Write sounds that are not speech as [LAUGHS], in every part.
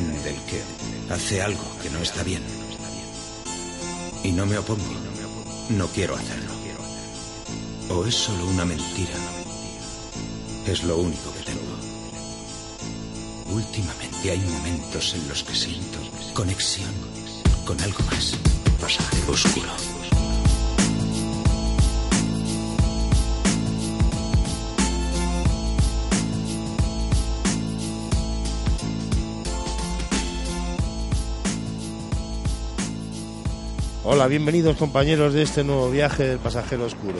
del que hace algo que no está bien. Y no me opongo. No quiero hacerlo. O es solo una mentira. Es lo único que tengo. Últimamente hay momentos en los que siento conexión con algo más. Pasaje oscuro. Hola, bienvenidos compañeros de este nuevo viaje del pasajero oscuro.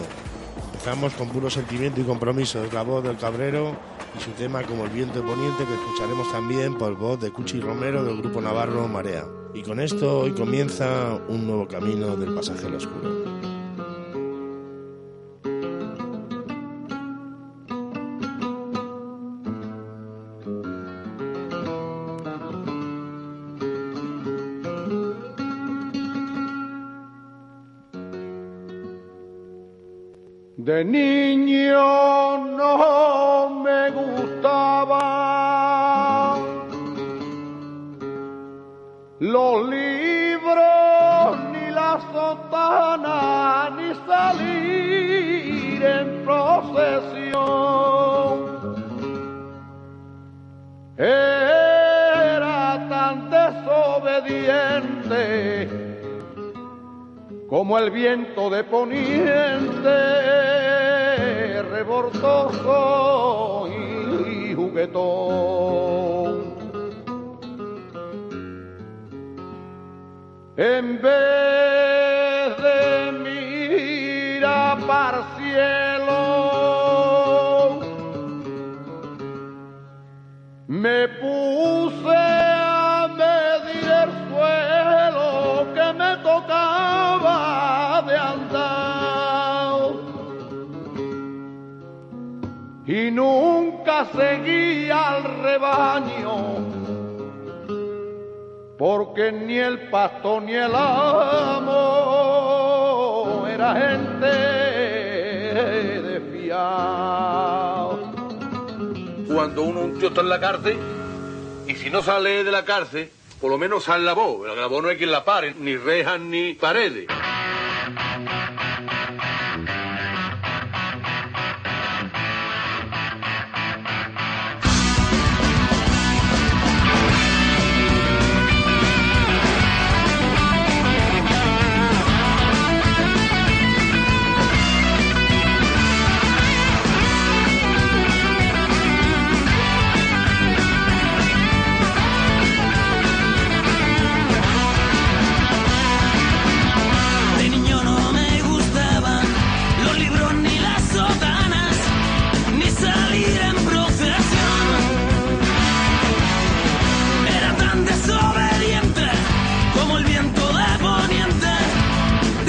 Empezamos con puro sentimiento y compromiso. Es la voz del cabrero y su tema como el viento de poniente que escucharemos también por voz de Cuchi Romero del grupo Navarro Marea. Y con esto hoy comienza un nuevo camino del pasajero oscuro. Niño no me gustaba los libros, ni la sotana, ni salir en procesión. Era tan desobediente como el viento de poniente, rebordoso y juguetón. En vez nunca seguí al rebaño, porque ni el pasto ni el amo era gente de fiar cuando uno un tío está en la cárcel y si no sale de la cárcel, por lo menos sale la voz. La voz no hay quien la pare, ni rejas ni paredes.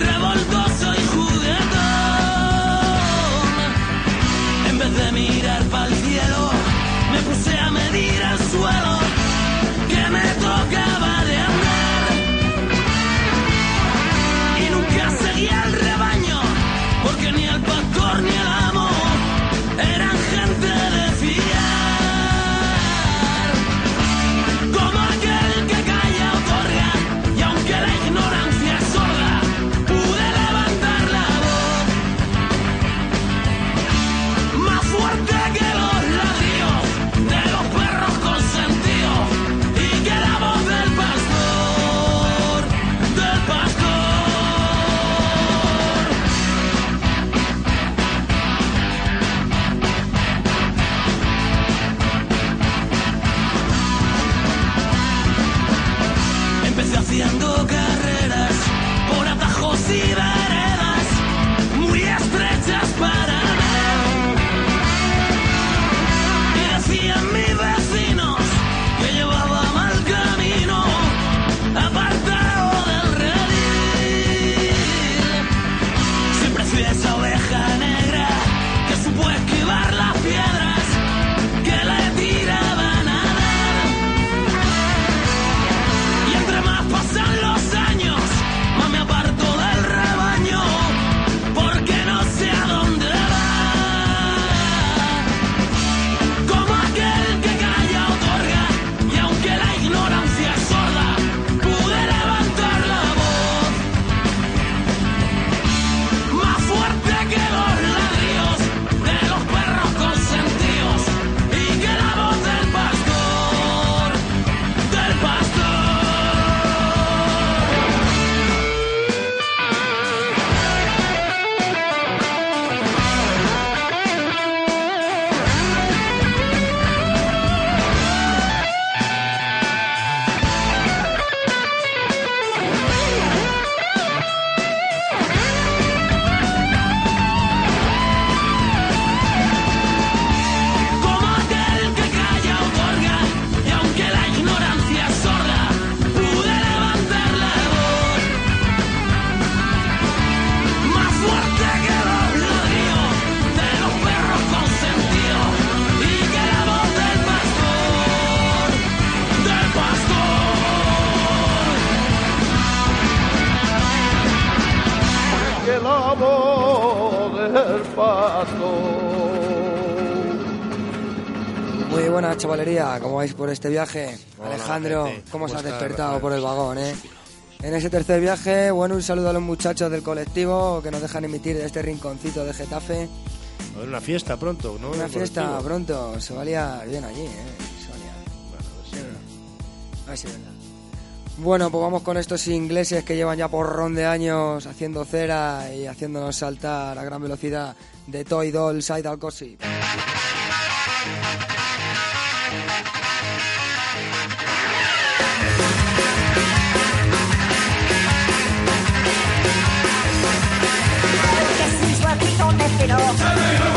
revolcó este viaje? Hola, Alejandro, gente. ¿cómo se ¿Cómo has despertado por el vagón, eh? En ese tercer viaje, bueno, un saludo a los muchachos del colectivo que nos dejan emitir de este rinconcito de Getafe. Una fiesta pronto, ¿no? Una fiesta pronto, se valía bien allí, eh. Se valía. Bueno, a ver si- A ver si es verdad. Bueno, pues vamos con estos ingleses que llevan ya porrón de años haciendo cera y haciéndonos saltar a gran velocidad de Toy Doll Side al Gossip. it off.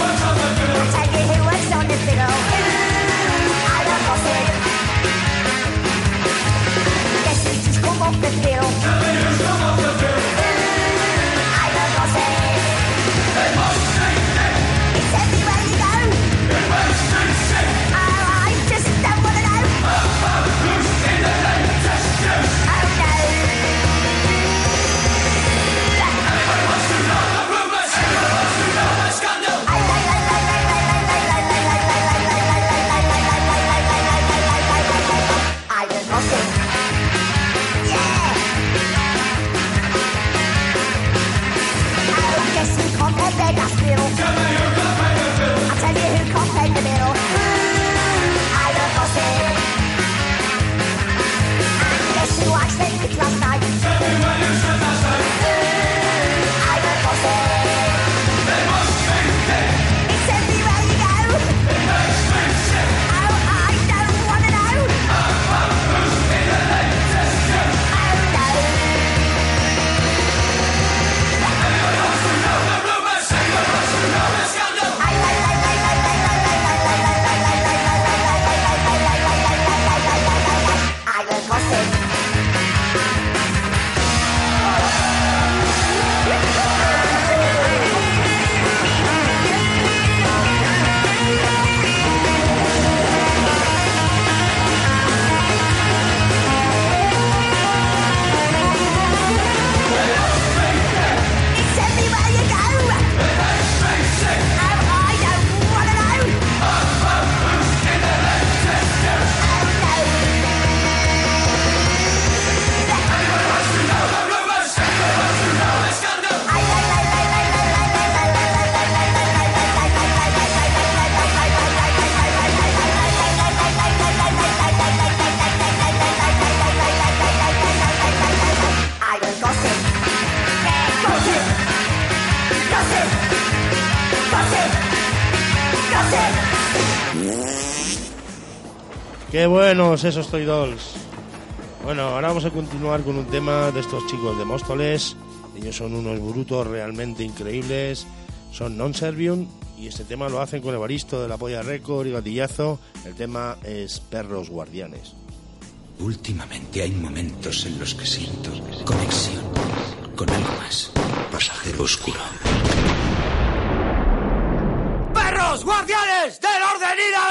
Buenos esos Toy Dolls. Bueno, ahora vamos a continuar con un tema de estos chicos de Móstoles. Ellos son unos brutos realmente increíbles. Son non-servium y este tema lo hacen con Evaristo de la Polla Record y Gatillazo. El tema es Perros Guardianes. Últimamente hay momentos en los que siento conexión con algo más. Pasajero oscuro. ¡Perros guardianes del orden y la ley!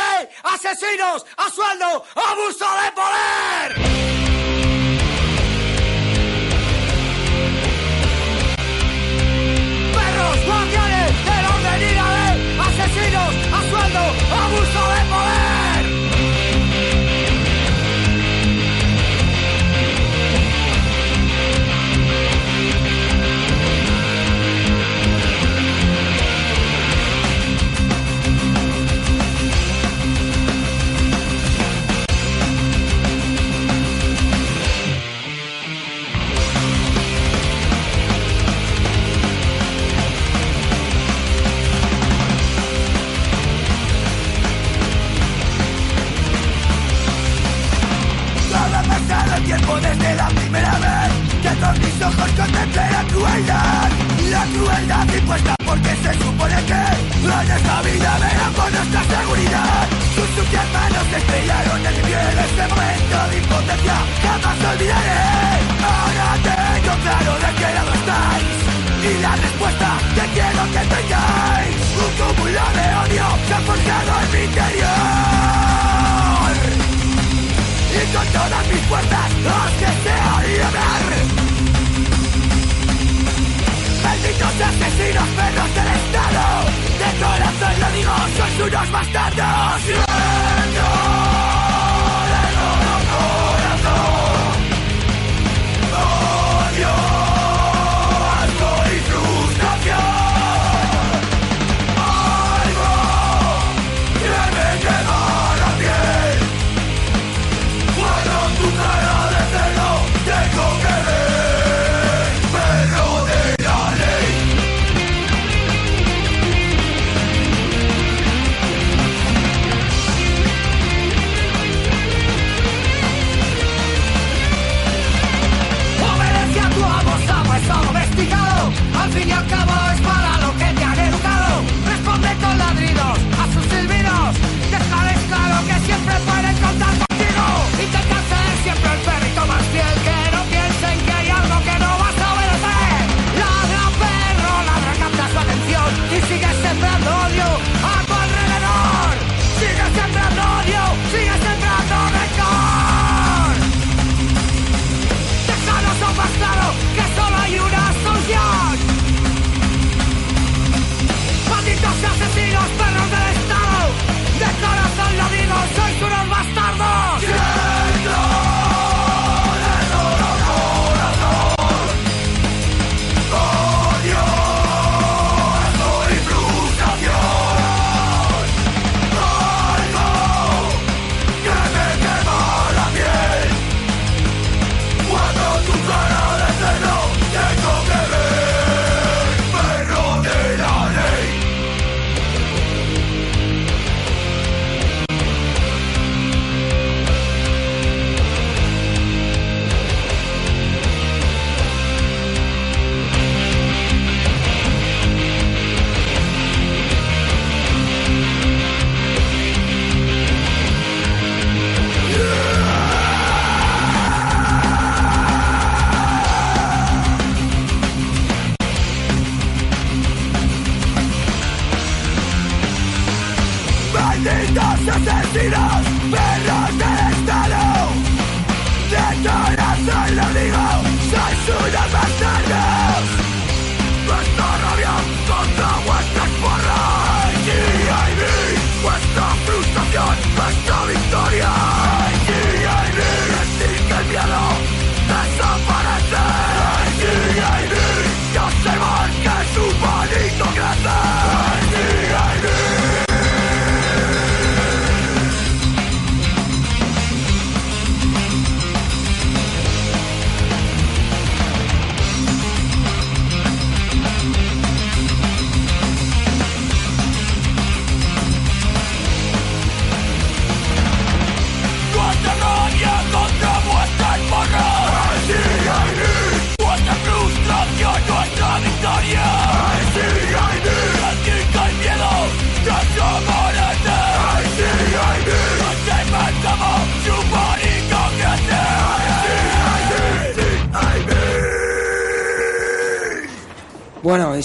¡Asesinos a sueldo! ¡Abuso de poder! Desde la primera vez que con mis ojos contemplé la crueldad. La crueldad impuesta porque se supone que en esta vida verán por nuestra seguridad. Sus sucias manos estrellaron en mi piel este momento de impotencia. Jamás olvidaré. Ahora tengo claro de qué lado estáis. Y la respuesta que quiero que tengáis. Un cúmulo de odio se ha forjado en mi interior con todas mis fuerzas los deseo llevar. Malditos asesinos, perros del Estado, de corazón lo digo, sois unos bastardos.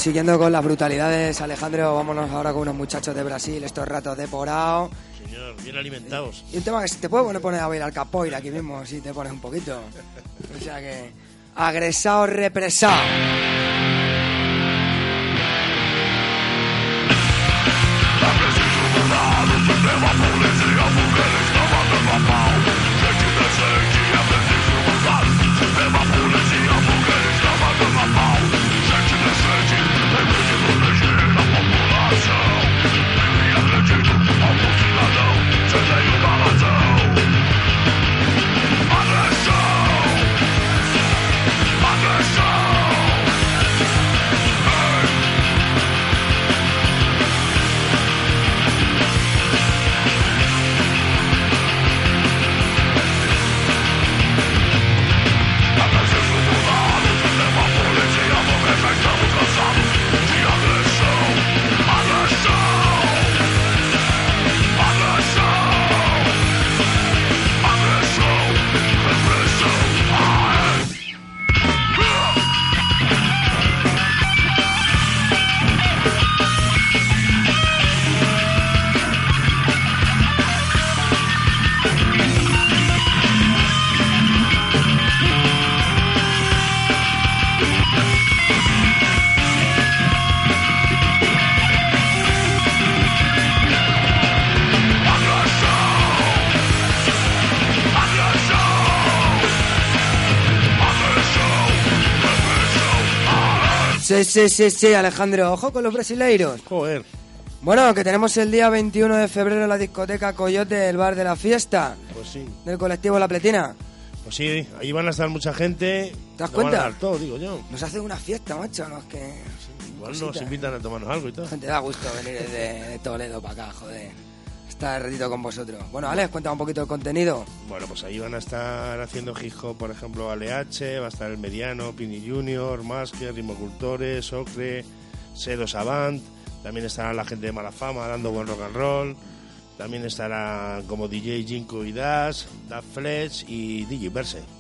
siguiendo con las brutalidades, Alejandro, vámonos ahora con unos muchachos de Brasil, estos ratos de porao. Señor, bien alimentados. Y el tema que si te puedes poner, poner a bailar capoeira aquí mismo, si te pones un poquito. O sea que, agresado, represado. Sí, sí, sí, Alejandro. Ojo con los brasileiros. Joder. Bueno, que tenemos el día 21 de febrero en la discoteca Coyote, el bar de la fiesta, Pues sí. del colectivo La Pletina. Pues sí, ahí van a estar mucha gente. ¿Te das Lo van a cuenta? dar todo, digo yo. Nos hacen una fiesta, macho, ¿no? Es que... Igual Cosita. nos invitan a tomarnos algo y todo. Gente, da gusto venir desde de Toledo para acá, joder. Estar ratito con vosotros. Bueno, Alex, cuenta un poquito el contenido. Bueno, pues ahí van a estar haciendo hip hop, por ejemplo, ALH, va a estar el Mediano, Pini Junior, Masker, Rimocultores, Ocre, Sedo Savant, también estará la gente de mala fama dando buen rock and roll, también estará como DJ Jinko y Dash, Daft Fletch y DJ Verse.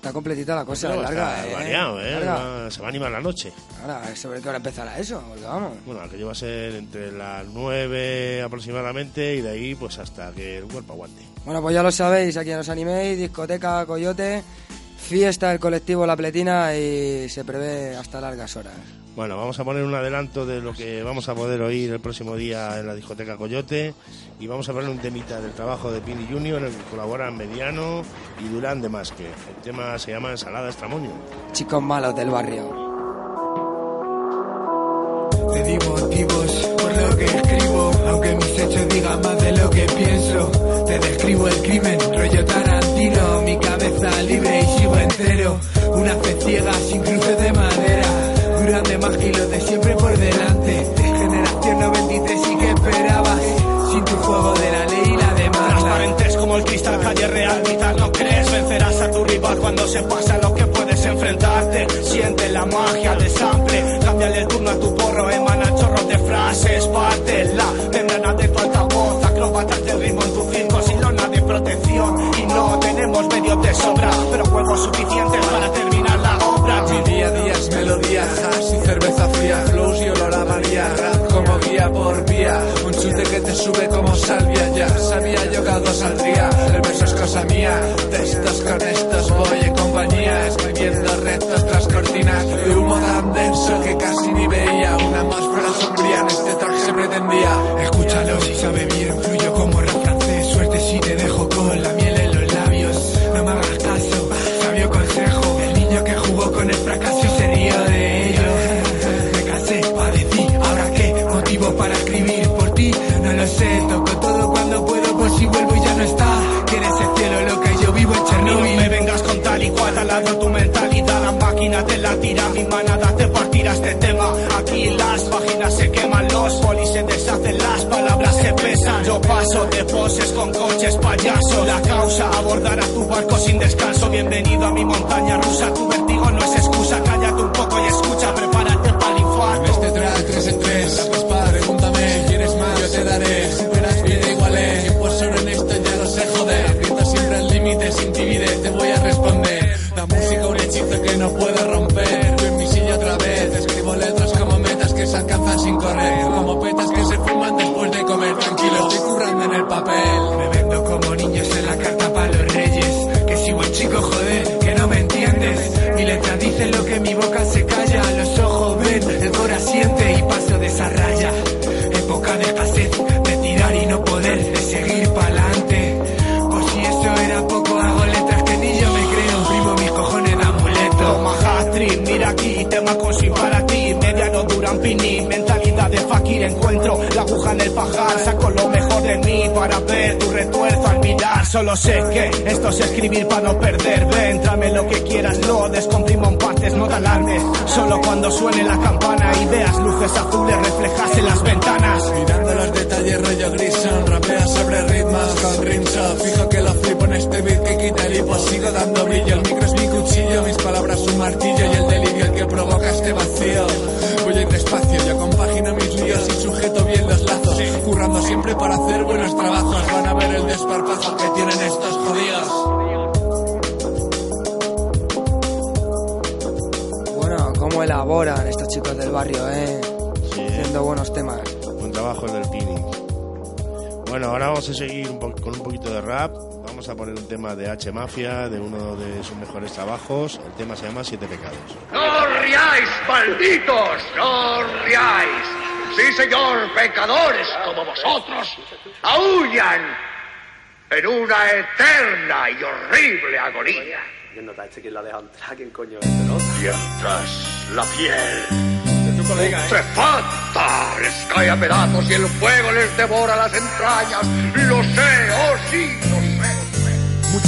Está completita la cosa, larga, ¿eh? variado, ¿eh? Larga. Se va a animar la noche. Ahora, ¿sobre qué hora empezará eso? Porque vamos. Bueno, aquello va a ser entre las 9 aproximadamente y de ahí pues hasta que el cuerpo aguante. Bueno, pues ya lo sabéis, a quien os animéis, discoteca Coyote, fiesta del colectivo La Pletina y se prevé hasta largas horas. Bueno, vamos a poner un adelanto de lo que vamos a poder oír el próximo día en la discoteca Coyote y vamos a poner un temita del trabajo de Pini Junior en el que colaboran Mediano y Durán de Masque. El tema se llama Ensalada Extramonio. Chicos malos del barrio. Te di motivos por lo que escribo, aunque mis hechos digan más de lo que pienso. Te describo el crimen, rollo Tarantino, mi libre y sigo entero. Una fe ciega sin cruces de madera, duran de más kilos de siempre por delante. Generación 93 y que esperabas, sin tu juego de la ley y la demanda. Transparentes como el cristal, calle real, vital, no crees. Vencerás a tu rival cuando se pasa lo que puedes enfrentarte. Siente la magia de sample, cámbiale el turno a tu porro, emana chorros de frases. Parte la membrana de tu altavoz, acróbatas del ritmo tenemos medios de sobra, pero juegos suficientes para terminar la obra. Mi día a día es melodía, hash y cerveza fría, flows y olor a María, rap como guía por vía, un chute que te sube como salvia, ya sabía yo que algo saldría, el verso es cosa mía, de estos con estos voy en compañía, escribiendo retos tras cortinas, de humo tan denso que casi ni veía, una atmósfera sombría en este track se pretendía. Escúchalo si sabe bien, toco todo cuando puedo, por si vuelvo y ya no está, quieres el cielo lo que yo vivo en No Chernobyl. me vengas con tal y cual, taladro tu mentalidad, la máquina te la tira, mi manada te partirá este tema. Aquí las páginas se queman, los polis se deshacen, las palabras se pesan. Yo paso de poses con coches payaso, la causa abordará tu barco sin descanso. Bienvenido a mi montaña rusa, tu vértigo no es excusa, tema con para ti, mediano duran pini, mentalidad de fakir, encuentro. La aguja en el pajar, saco lo mejor de mí para ver tu retuerzo al mirar, solo sé que esto es escribir para no perder, ven, tráeme lo que quieras, lo descomprimo en partes, no te alarmes, solo cuando suene la campana y veas luces azules reflejas en las ventanas. Mirando los detalles rollo Grison Rapea sobre ritmos con rimshot Fijo que lo flipo en este beat que quita el hipo Sigo dando brillo, el micro es mi cuchillo Mis palabras un martillo y el delirio el que provoca este vacío Voy despacio, yo compagino mis líos y sujeto bien los lazos Currando siempre para hacer buenos trabajos Van a ver el desparpajo que tienen estos jodidos Bueno, cómo elaboran estos chicos del barrio, ¿eh? Haciendo buenos temas. Buen trabajo el del Pini. Bueno, ahora vamos a seguir un con un poquito de rap. A poner un tema de H Mafia, de uno de sus mejores trabajos. El tema se llama Siete Pecados. ¡No riáis, malditos! ¡No riáis! Sí, señor, pecadores como vosotros aullan en una eterna y horrible agonía. ¿Quién nota este que la deja entrar? ¿Quién coño es este, no? Mientras la piel colega, ¿eh? putrefacta, les cae a pedazos y el fuego les devora las entrañas. Lo sé, oh sí, lo sé.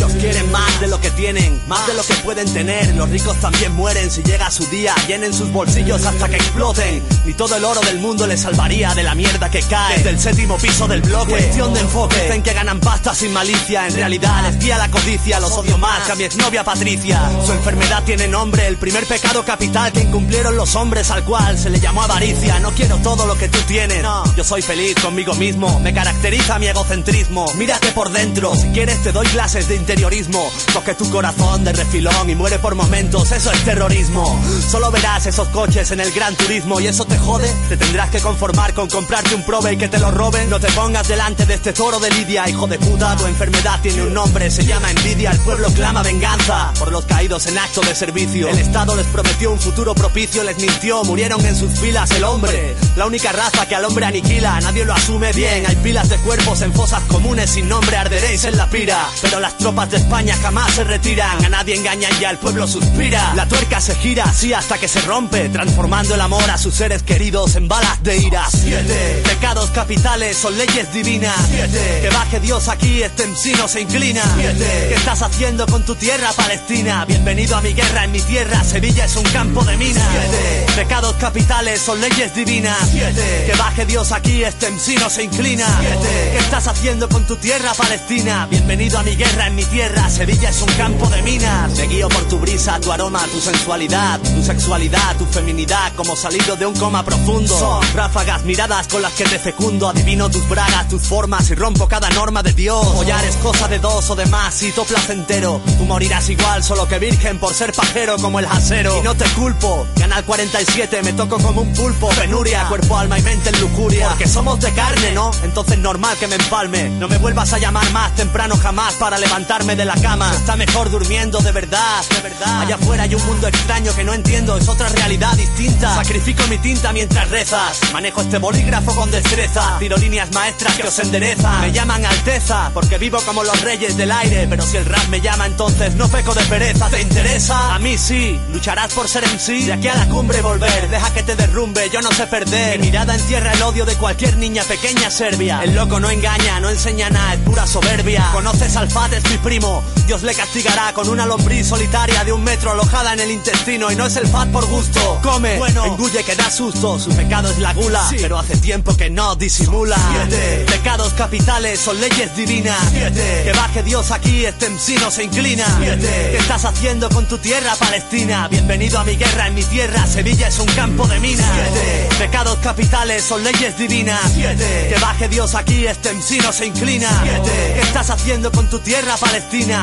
Quieren más de lo que tienen, más de lo que pueden tener. Los ricos también mueren si llega su día. Llenen sus bolsillos hasta que exploten. Ni todo el oro del mundo les salvaría de la mierda que cae desde el séptimo piso del bloque. Cuestión de enfoque. Dicen que ganan pasta sin malicia. En realidad les guía la codicia. Los odio más que a mi exnovia Patricia. Su enfermedad tiene nombre. El primer pecado capital que incumplieron los hombres al cual se le llamó avaricia. No quiero todo lo que tú tienes. Yo soy feliz conmigo mismo. Me caracteriza mi egocentrismo. Mírate por dentro. Si quieres te doy clases de interiorismo. Coge tu corazón de refilón y muere por momentos. Eso es terrorismo. Solo verás esos coches en el gran turismo y eso te jode. Te tendrás que conformar con comprarte un prove y que te lo roben. No te pongas delante de este toro de Lidia, hijo de puta. Tu enfermedad tiene un nombre, se llama envidia. El pueblo clama venganza por los caídos en acto de servicio. El Estado les prometió un futuro propicio, les mintió. Murieron en sus filas el hombre. La única raza que al hombre aniquila, nadie lo asume bien. Hay pilas de cuerpos en fosas comunes sin nombre, arderéis en la pira. Pero las tropas de España jamás se retiran. A nadie engañan ya, el pueblo suspira. La tuerca se gira así hasta que se rompe, transformando el amor a sus seres queridos en balas de ira. Siete pecados capitales son leyes divinas. Siete que baje Dios aquí, este MC no se inclina. Siete ¿Qué estás haciendo con tu tierra Palestina? Bienvenido a mi guerra, en mi tierra Sevilla es un campo de minas. Siete pecados capitales son leyes divinas. Siete que baje Dios aquí, este MC no se inclina. Siete ¿Qué estás haciendo con tu tierra Palestina? Bienvenido a mi guerra, en mi tierra Sevilla es un campo de minas. Me guío por tu brisa, tu aroma, tu sensualidad, tu sexualidad, tu feminidad, como salido de un coma profundo. Son ráfagas, miradas con las que te fecundo, adivino tus bragas, tus formas y rompo cada norma de Dios. Follar es cosa de dos o de más y todo placentero. Tú morirás igual, solo que virgen por ser pajero como el jasero. Y no te culpo, Canal 47 me toco como un pulpo. Penuria, cuerpo, alma y mente en lujuria. Porque somos de carne, ¿no? Entonces normal que me empalme. No me vuelvas a llamar más temprano jamás para de la cama. Está mejor durmiendo de verdad, de verdad. Allá afuera hay un mundo extraño que no entiendo, es otra realidad distinta. Sacrifico mi tinta mientras rezas. Manejo este bolígrafo con destreza. Tiro líneas maestras que os enderezan. Me llaman Alteza porque vivo como los reyes del aire. Pero si el rap me llama, entonces no peco de pereza. ¿Te interesa? A mí sí. Lucharás por ser en sí. De aquí a la cumbre volver. Deja que te derrumbe, yo no sé perder. Mi mirada entierra el odio de cualquier niña pequeña serbia. El loco no engaña, no enseña nada, es pura soberbia. Conoces al Fat, es mi primo. Dios le castigará con una lombriz solitaria de un metro alojada en el intestino. Y no es el Fat por gusto. Come, bueno, engulle que da susto. Su pecado es la gula, pero hace tiempo que no disimula. Siete pecados capitales son leyes divinas. Siete que baje Dios aquí, este se inclina. Siete ¿Qué estás haciendo con tu tierra Palestina? Bienvenido a mi guerra, en mi tierra Sevilla es un campo de minas. Siete pecados capitales son leyes divinas. Siete que baje Dios aquí, este MC no se inclina. Siete ¿Qué estás haciendo con tu tierra Palestina?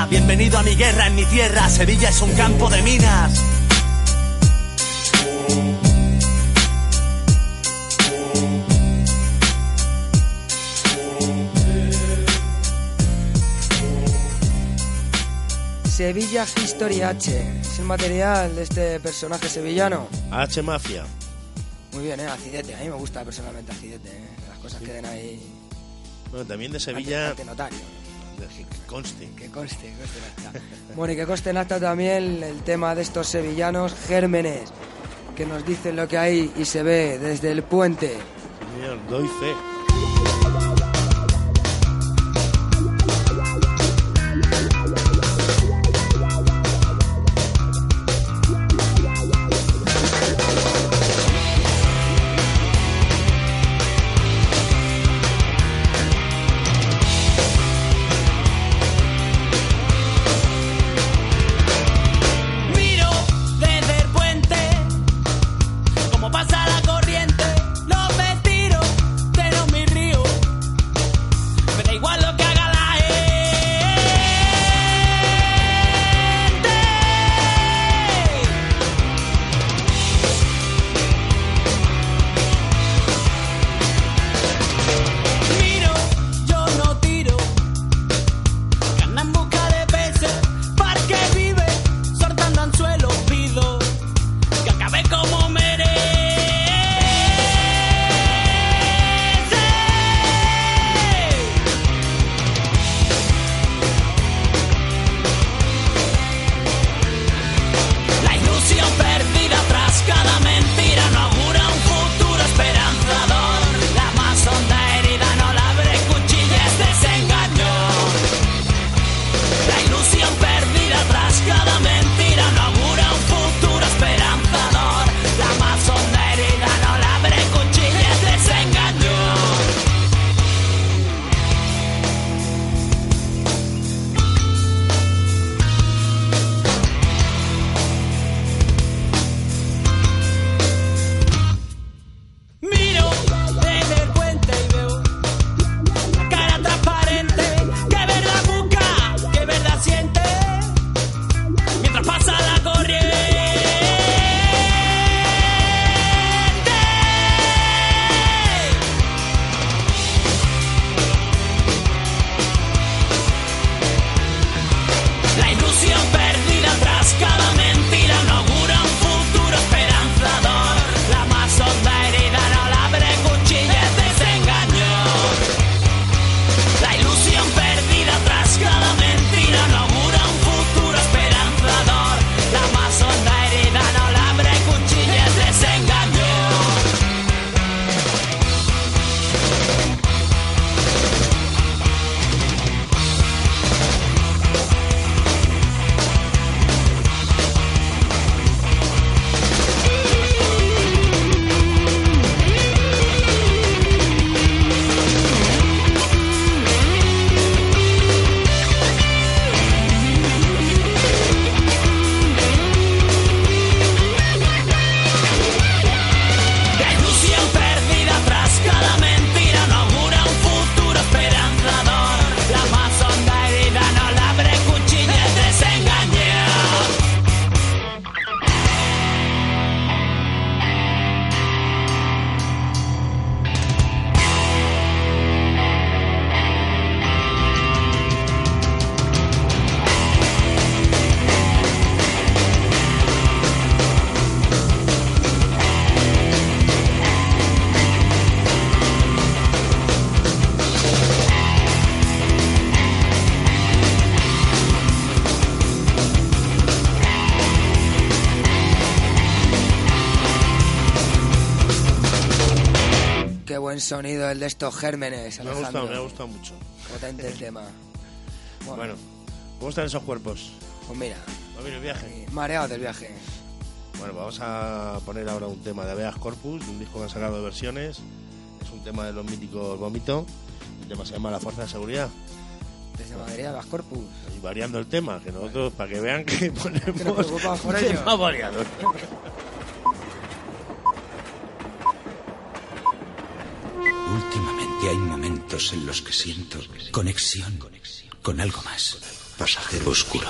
Bienvenido a mi guerra, en mi tierra Sevilla es un campo de minas. Sevilla History H. Es el material de este personaje sevillano. H Mafia. Muy bien, ¿eh? Acidete. A mí me gusta personalmente Acidete. ¿eh? Las cosas queden ahí. Bueno, también de Sevilla. ante notario. Que conste. Que conste, conste en acta. [LAUGHS] Bueno, y que conste en acta también el tema de estos sevillanos gérmenes que nos dicen lo que hay y se ve desde el puente. Señor, doy fe. Sonido, el de estos gérmenes. Me ha gustado, me ha gustado mucho. Potente el tema. [LAUGHS] Bueno, ¿cómo están esos cuerpos? Pues mira, ¿Va el viaje? mareados del viaje. Bueno, vamos a poner ahora un tema de Aveas Corpus, un disco que han sacado de versiones. Es un tema de los míticos Vómito. El tema se llama La Fuerza de Seguridad. Desde Madrid a Las Corpus. Y variando el tema, que nosotros, para que vean que ponemos [LAUGHS] Que nos preocupamos por [LAUGHS] ello. temas variados. Últimamente hay en los que siento conexión con algo más. Pasajero oscuro.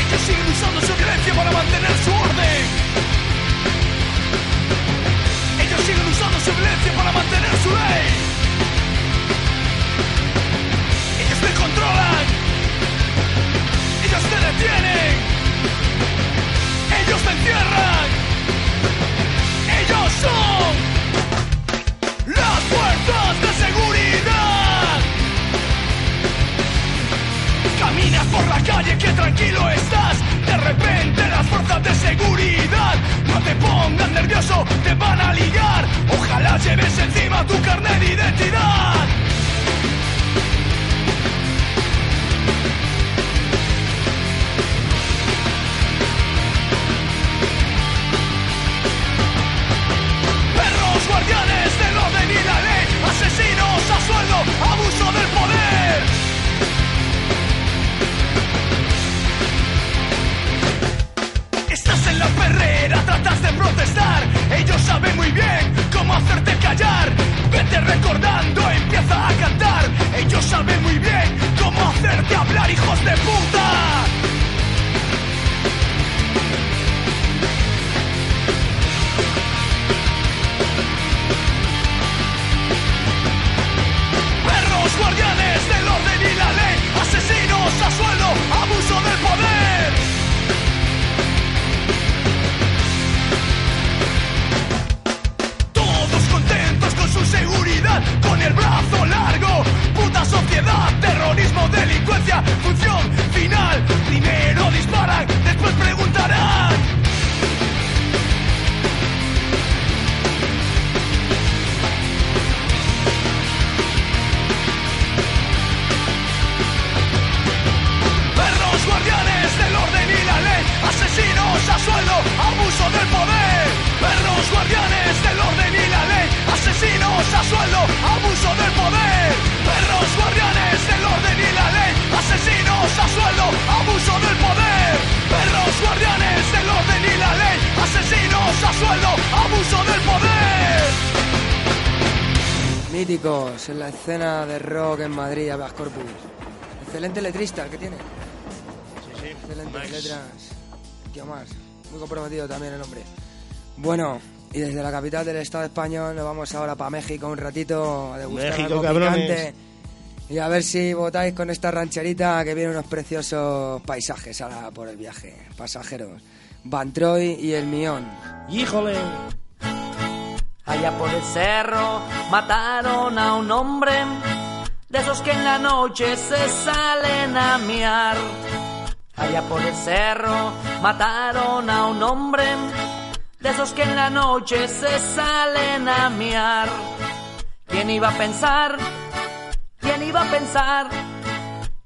Ellos siguen usando su violencia para mantener su orden. Ellos siguen usando su violencia para mantener su ley. Ellos te controlan. Ellos te detienen. Ellos te encierran. Te pongan nervioso, te van a ligar. Ojalá lleves encima tu carnet de identidad. Abuso del poder. Estás en la perrera, tratas de protestar. Ellos saben muy bien cómo hacerte callar. Vete recordando, empieza a cantar. Ellos saben muy bien cómo hacerte hablar, hijos de puta. Escena de rock en Madrid, Aveas Corpus. Excelente letrista el que tiene. Sí, sí. Excelentes Max. letras. Tío más. Muy comprometido también el hombre. Bueno, y desde la capital del Estado español nos vamos ahora para México un ratito a degustar México, algo picante. Y a ver si votáis con esta rancherita que viene unos preciosos paisajes ahora por el viaje. Pasajeros. Van Troy y el Mión. ¡Híjole! Allá por el cerro mataron a un hombre de esos que en la noche se salen a miar. Allá por el cerro mataron a un hombre de esos que en la noche se salen a miar. ¿Quién iba a pensar? ¿Quién iba a pensar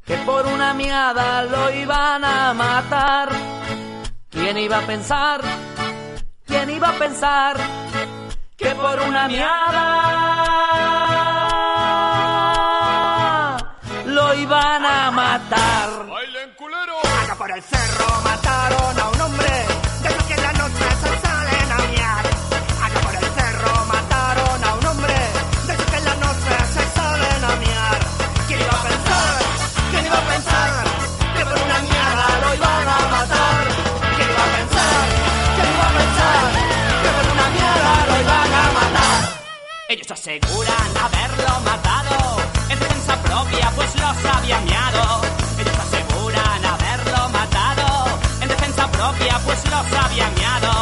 que por una miada lo iban a matar? ¿Quién iba a pensar? ¿Quién iba a pensar que por una miada lo iban a matar? Acá por el cerro mataron a un hombre Ellos aseguran haberlo matado en defensa propia, pues los había miado. Ellos aseguran haberlo matado en defensa propia, pues los había miado.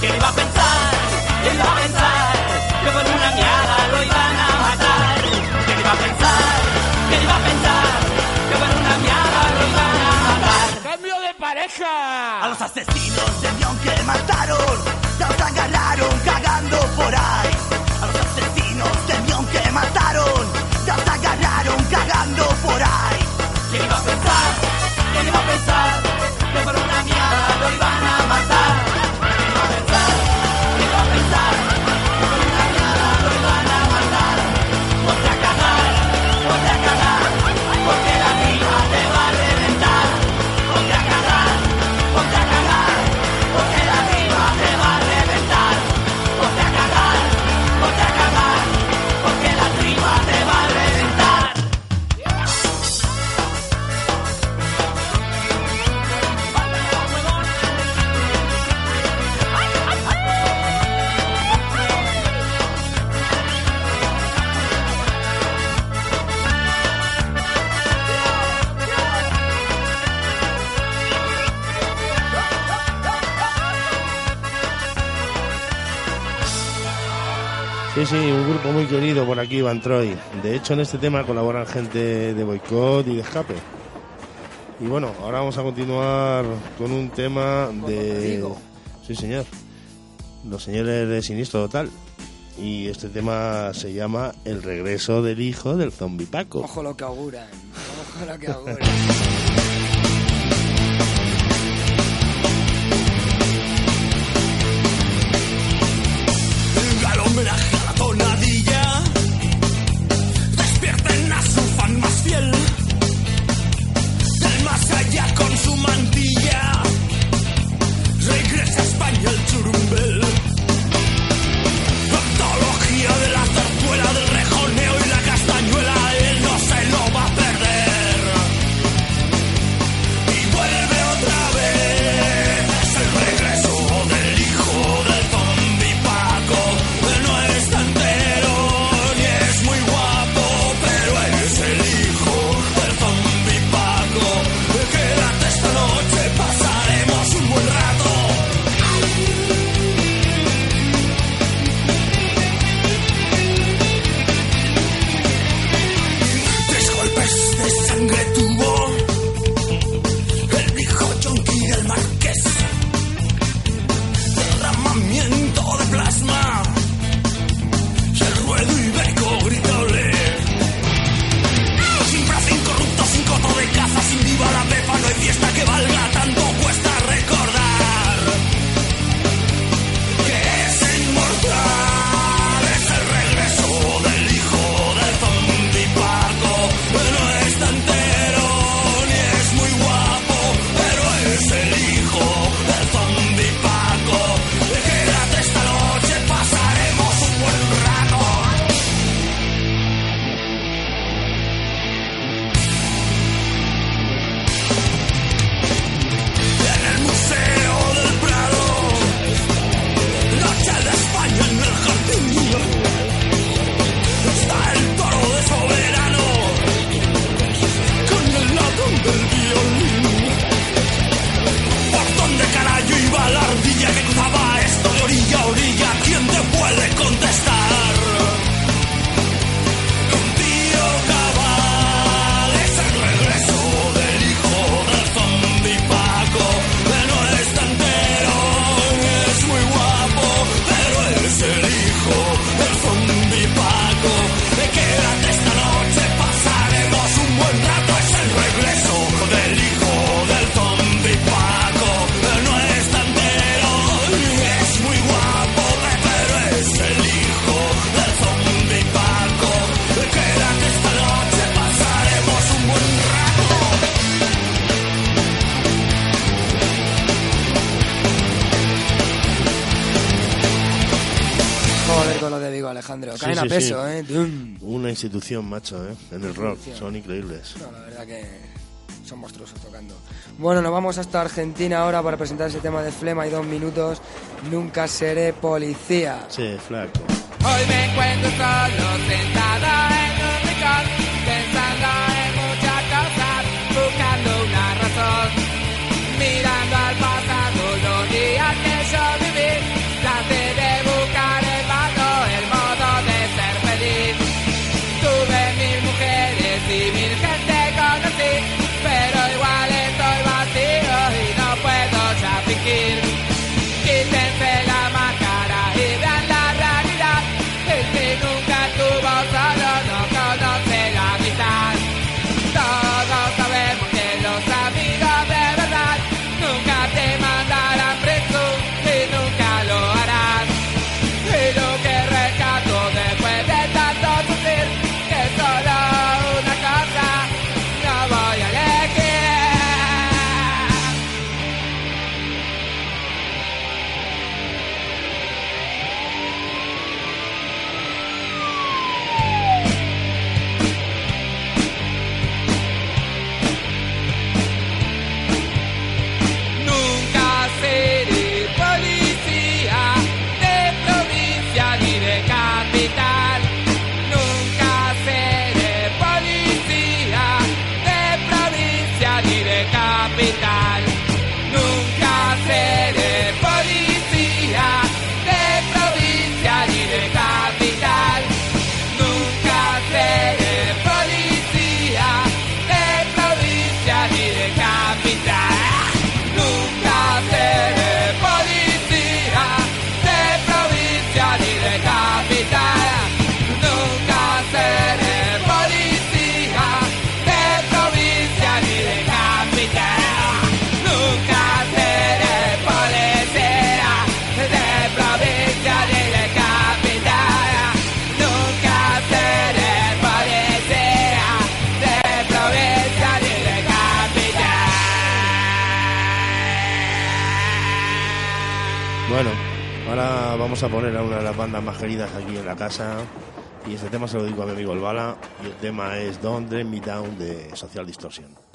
¿Quién iba a pensar? ¿Quién iba a pensar? Que con una miada lo iban a matar. ¿Quién iba a pensar? ¿Quién iba a pensar? Que con una miada lo iban a matar. ¡Cambio de pareja! A los asesinos de Mion que mataron, los agarraron cagando por ahí. matar. Sí, sí, un grupo muy querido por aquí, Van Troy. De hecho, en este tema colaboran gente de boicot y de escape. Y bueno, ahora vamos a continuar con un tema de. Sí, señor. Los señores de Siniestro Total. Y este tema se llama El regreso del hijo del zombi Paco. Ojo lo que auguran. Ojo lo que [LAUGHS] auguran. sí, peso, ¿eh? Una institución, macho, ¿eh? En el rock. Son increíbles. No, la verdad que son monstruosos tocando. Bueno, nos vamos hasta Argentina ahora para presentar ese tema de Flema. Hay dos minutos. Nunca seré policía. Sí, flaco. Hoy me encuentro solo sentado en un. vamos a poner a una de las bandas más queridas aquí en la casa. Y este tema se lo digo a mi amigo El Bala. Y el tema es Don't Dream Me Down de Social Distortion.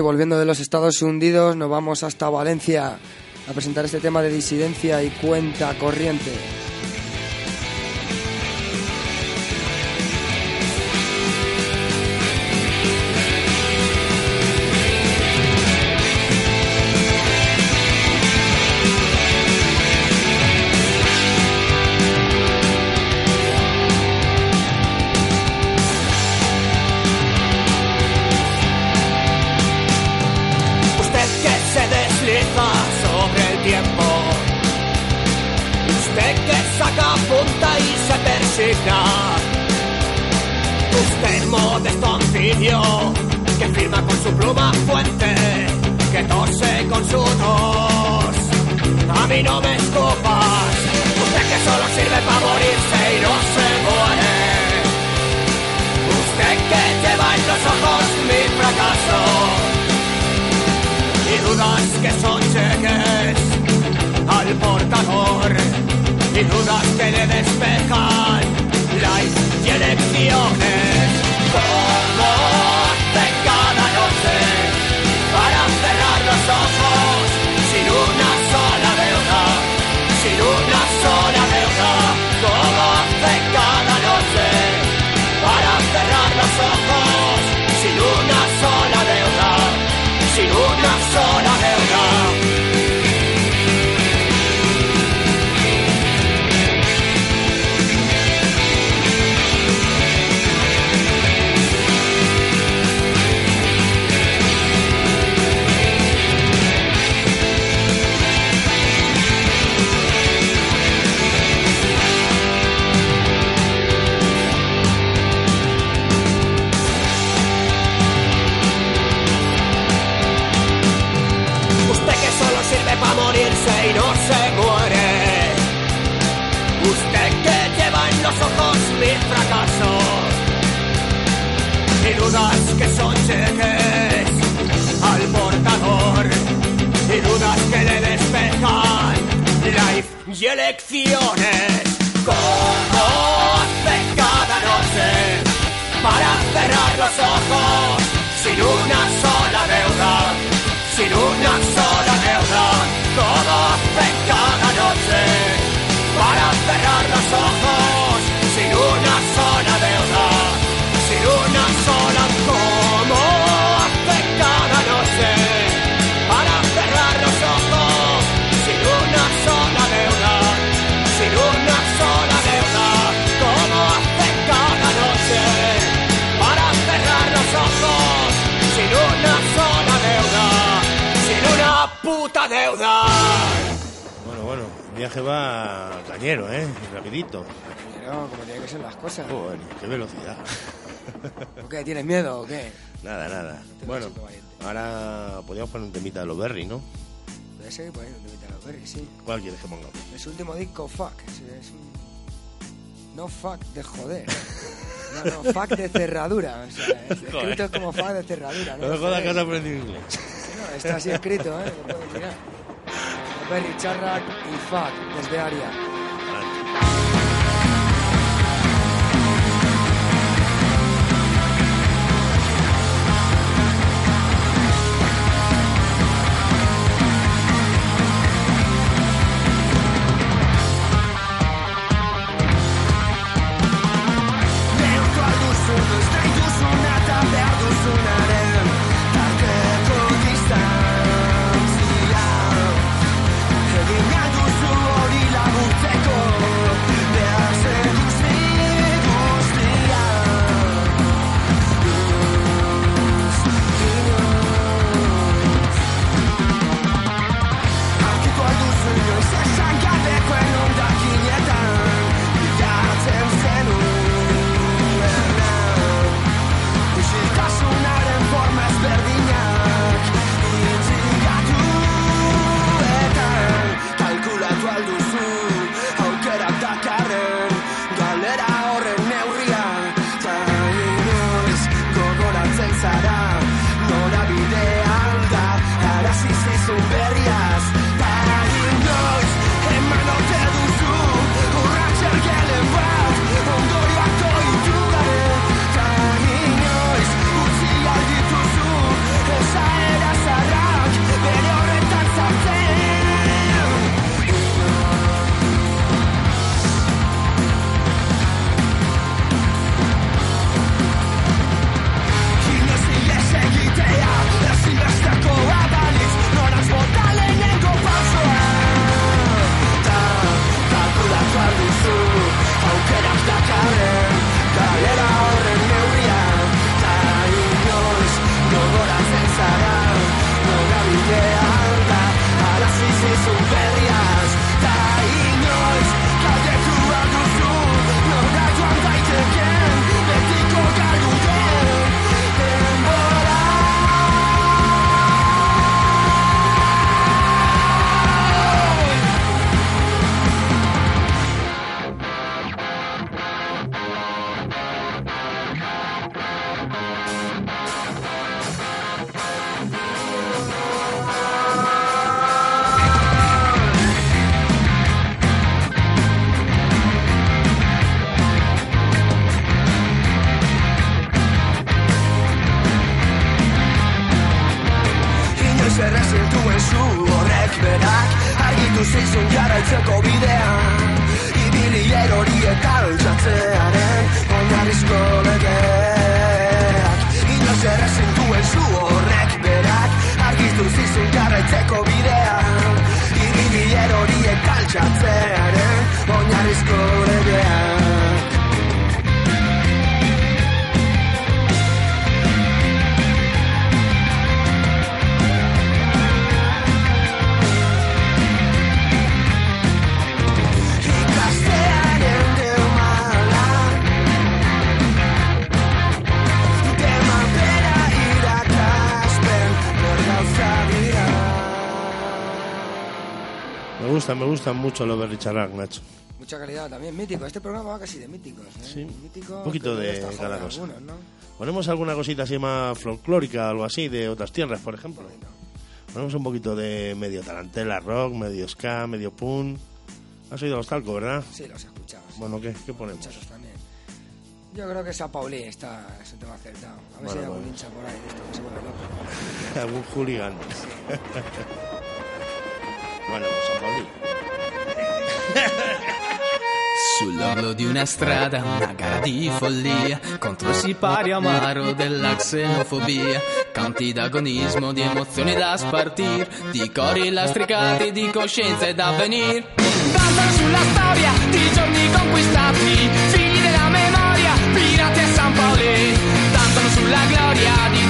y volviendo de los Estados Unidos nos vamos hasta Valencia a presentar este tema de disidencia y cuenta corriente. no me escupas. Usted que solo sirve para morirse y no se muere. Usted que lleva en los ojos mi fracaso. Y dudas que son cheques al portador. Y dudas que le despejan las elecciones. Todo al portador. Y dudas que le despejan life y elecciones. Como hace cada noche para cerrar los ojos sin una sola deuda sin una sola deuda, todo hace cada noche para cerrar los ojos, deuda. Bueno, bueno, el viaje va cañero, ¿eh? Rapidito. Pero como tienen que ser las cosas. Qué velocidad. ¿O qué? ¿Tienes miedo o qué? Nada, nada. Bueno, ahora podríamos poner un temita de los Berry, ¿no? Puede ser que por ahí no te metan los berries, sí. ¿Cuál quieres que pongamos? De su último disco, Fuck. Es, es un... No fuck de joder. [LAUGHS] No, no, fuck de cerradura. O sea, es- escrito es como fuck de cerradura. No me jodas que has aprendido inglés. Está así escrito, ¿eh? Lo puedes mirar. Berry Charrac y fuck desde Aria. Gustan, mucho los Berricharrak, Nacho. Mucha calidad también, mítico. Este programa va casi de míticos. ¿eh? Sí, Mítico, un poquito de cada joven cosa. algunos, ¿no? Ponemos alguna cosita así más folclórica, algo así, de otras tierras, por ejemplo. Ponemos un poquito de medio tarantela rock, medio ska, medio punk. Has oído los talcos, ¿verdad? Sí, los he escuchado. sí. Bueno, ¿qué, qué ponemos? Muchos también. Yo creo que San Paulín está, es un tema acertado. A ver Bueno, si hay algún hincha por ahí de esto que se vuelve loco. [LAUGHS] Algún hooligan. [LAUGHS] bueno, pues San Paulín. Sull'orlo di una strada, una gara di follia contro il sipario amaro della xenofobia. Canti d'agonismo, di emozioni da spartir, di cori lastricati, di coscienze da venir. Danzano sulla storia di giorni conquistati, figli della memoria, pirati a San Paolo. Danzano sulla gloria di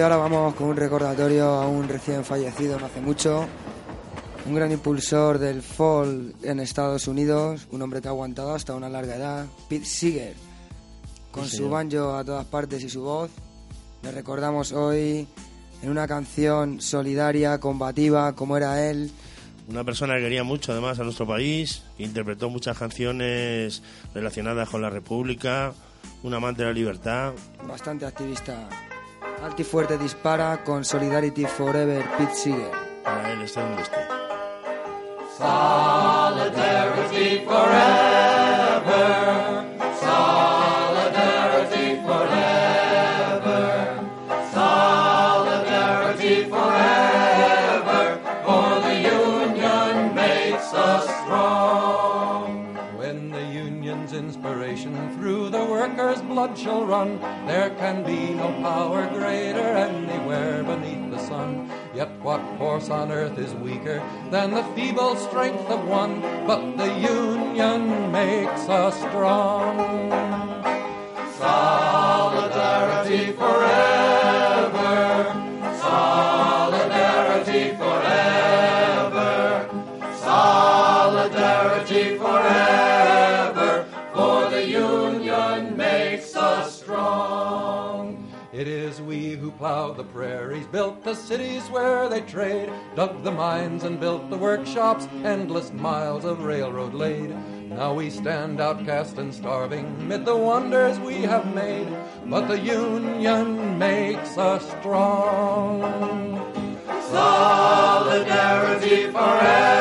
y ahora vamos con un recordatorio a un recién fallecido no hace mucho. Un gran impulsor del folk en Estados Unidos, un hombre que ha aguantado hasta una larga edad, Pete Seeger. Con Sí, su señor. banjo a todas partes y su voz, le recordamos hoy en una canción solidaria, combativa, como era él. Una persona que quería mucho además a nuestro país, que interpretó muchas canciones relacionadas con la República, un amante de la libertad. bastante activista. Alti Fuerte dispara con Solidarity Forever, Pete Seeger. Para él, esté donde esté. Solidarity forever. Blood shall run, there can be no power greater anywhere beneath the sun. Yet what force on earth is weaker than the feeble strength of one? But the union makes us strong. Solidarity forever. Prairies, built the cities where they trade, dug the mines and built the workshops, endless miles of railroad laid. Now we stand outcast and starving mid the wonders we have made, but the Union makes us strong. Solidarity forever.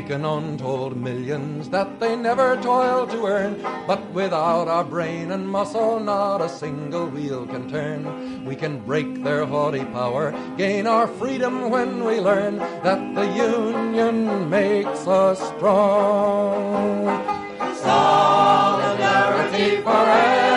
Taken untold millions that they never toiled to earn. But without our brain and muscle, not a single wheel can turn. We can break their haughty power, gain our freedom when we learn that the Union makes us strong. Solidarity forever.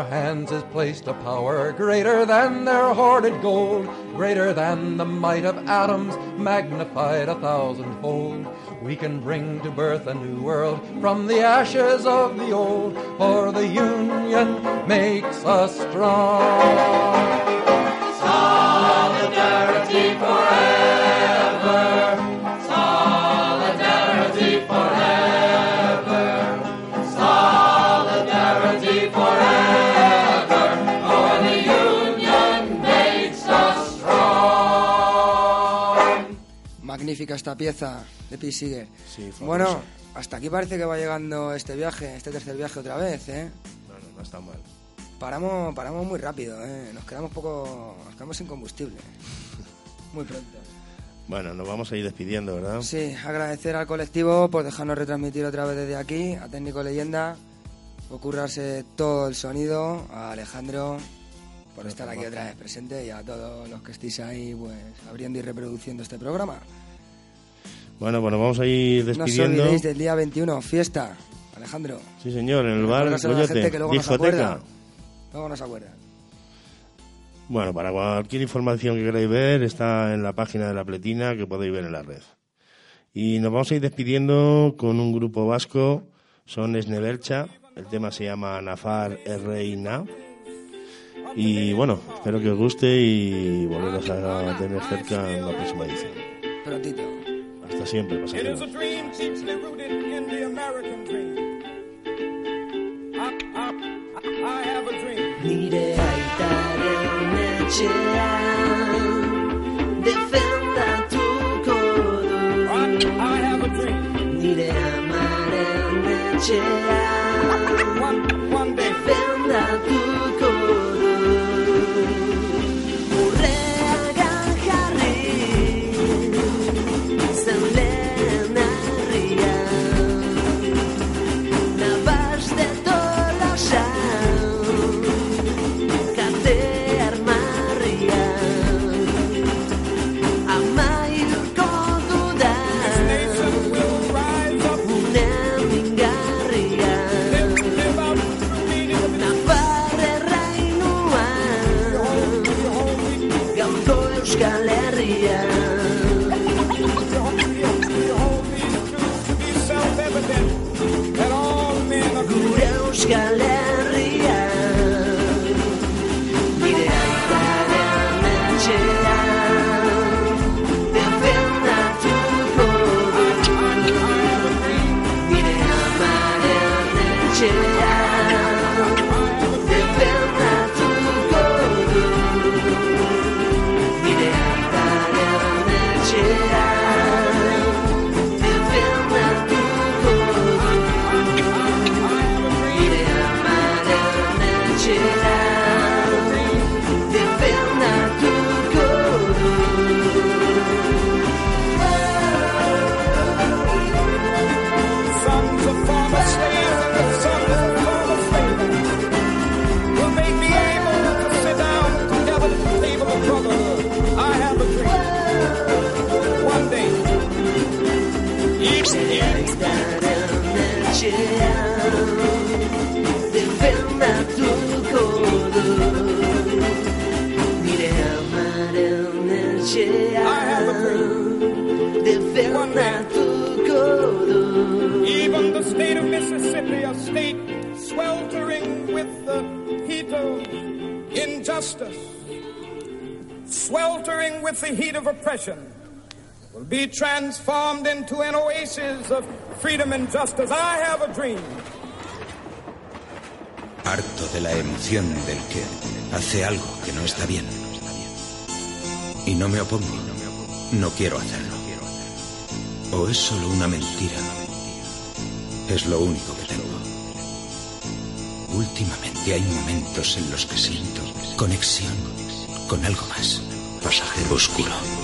Our hands is placed a power greater than their hoarded gold, greater than the might of atoms, magnified a thousandfold. We can bring to birth a new world from the ashes of the old, for the Union makes us strong. Magnífica esta pieza de Pete Seeger. Sí, fabulosa. Bueno, hasta aquí parece que va llegando este viaje, este tercer viaje otra vez, ¿eh? Bueno, no está mal. Paramos, paramos muy rápido, ¿eh? Nos quedamos poco, nos quedamos sin combustible. [LAUGHS] Muy pronto. Bueno, nos vamos a ir despidiendo, ¿verdad? Sí, agradecer al colectivo por dejarnos retransmitir otra vez desde aquí, a Técnico Leyenda, por currarse todo el sonido, a Alejandro por estar aquí otra vez presente y a todos los que estéis ahí pues abriendo y reproduciendo este programa. Bueno, bueno, vamos a ir No os despidiendo. olvidéis del día 21, fiesta, Alejandro. Sí, señor, en el bar Coyote, no discoteca. Luego no se acuerdan. Bueno, para cualquier información que queráis ver, está en la página de la Pletina que podéis ver en la red. Y nos vamos a ir despidiendo con un grupo vasco, son Esnebercha, el tema se llama Nafar Reina. Y bueno, espero que os guste y volveros a tener cerca en la próxima edición. Prontito. Hasta siempre, It is pasajeros. a dream deeply rooted in the American dream. I, I, I have a dream. Nire transformed into an oasis of freedom and justice. I have a dream. Harto de la emoción del que hace algo que no está bien. Y no me opongo. No quiero hacerlo. O es solo una mentira. Es lo único que tengo. Últimamente hay momentos en los que siento conexión con algo más. Pasajero oscuro.